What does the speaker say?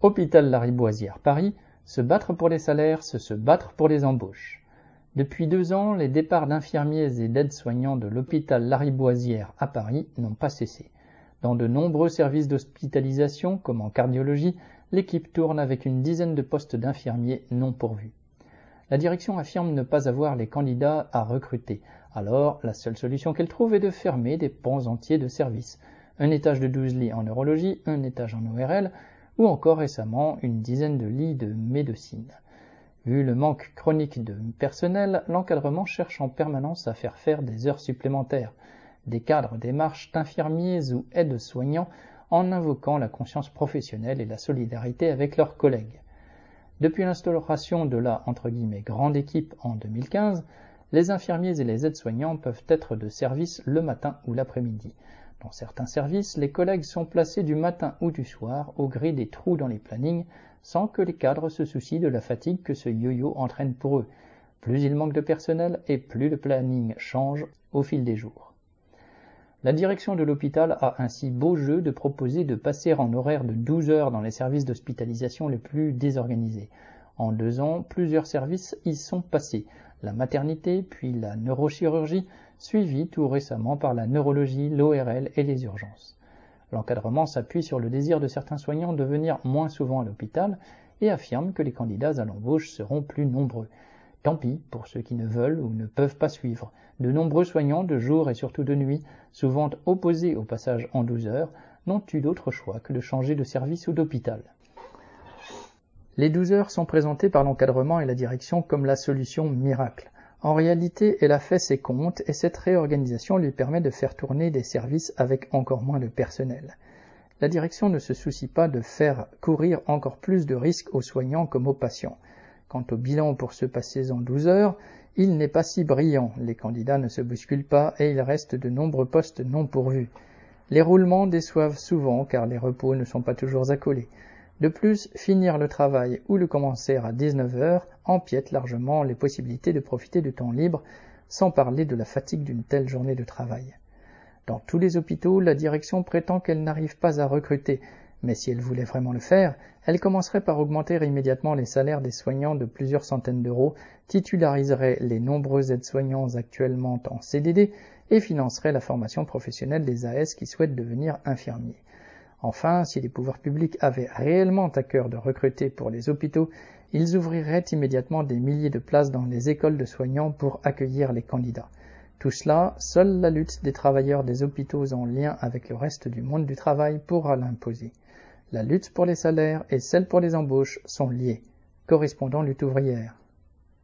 Hôpital Lariboisière Paris, se battre pour les salaires, c'est se battre pour les embauches. Depuis deux ans, les départs d'infirmiers et d'aides-soignants de l'hôpital Lariboisière à Paris n'ont pas cessé. Dans de nombreux services d'hospitalisation, comme en cardiologie, l'équipe tourne avec une dizaine de postes d'infirmiers non pourvus. La direction affirme ne pas avoir les candidats à recruter. Alors, la seule solution qu'elle trouve est de fermer des pans entiers de services. Un étage de 12 lits en neurologie, un étage en ORL, ou encore récemment une dizaine de lits de médecine. Vu le manque chronique de personnel, l'encadrement cherche en permanence à faire faire des heures supplémentaires. Des cadres démarchent d'infirmiers ou aides-soignants en invoquant la conscience professionnelle et la solidarité avec leurs collègues. Depuis l'instauration de la grande équipe en 2015, les infirmiers et les aides-soignants peuvent être de service le matin ou l'après-midi. Dans certains services, les collègues sont placés du matin ou du soir au gré des trous dans les plannings sans que les cadres se soucient de la fatigue que ce yo-yo entraîne pour eux. Plus il manque de personnel et plus le planning change au fil des jours. La direction de l'hôpital a ainsi beau jeu de proposer de passer en horaire de 12 heures dans les services d'hospitalisation les plus désorganisés. En deux ans, plusieurs services y sont passés. La maternité, puis la neurochirurgie, suivi tout récemment par la neurologie, l'ORL et les urgences. L'encadrement s'appuie sur le désir de certains soignants de venir moins souvent à l'hôpital et affirme que les candidats à l'embauche seront plus nombreux. Tant pis pour ceux qui ne veulent ou ne peuvent pas suivre. De nombreux soignants, de jour et surtout de nuit, souvent opposés au passage en 12 heures, n'ont eu d'autre choix que de changer de service ou d'hôpital. Les 12 heures sont présentées par l'encadrement et la direction comme la solution miracle. En réalité, elle a fait ses comptes et cette réorganisation lui permet de faire tourner des services avec encore moins de personnel. La direction ne se soucie pas de faire courir encore plus de risques aux soignants comme aux patients. Quant au bilan pour se passer en 12 heures, il n'est pas si brillant, les candidats ne se bousculent pas et il reste de nombreux postes non pourvus. Les roulements déçoivent souvent car les repos ne sont pas toujours accolés. De plus, finir le travail ou le commencer à 19 heures empiète largement les possibilités de profiter du temps libre, sans parler de la fatigue d'une telle journée de travail. Dans tous les hôpitaux, la direction prétend qu'elle n'arrive pas à recruter, mais si elle voulait vraiment le faire, elle commencerait par augmenter immédiatement les salaires des soignants de plusieurs centaines d'euros, titulariserait les nombreux aides-soignants actuellement en CDD et financerait la formation professionnelle des AS qui souhaitent devenir infirmiers. Enfin, si les pouvoirs publics avaient réellement à cœur de recruter pour les hôpitaux, ils ouvriraient immédiatement des milliers de places dans les écoles de soignants pour accueillir les candidats. Tout cela, seule la lutte des travailleurs des hôpitaux en lien avec le reste du monde du travail pourra l'imposer. La lutte pour les salaires et celle pour les embauches sont liées. Correspondant lutte ouvrière.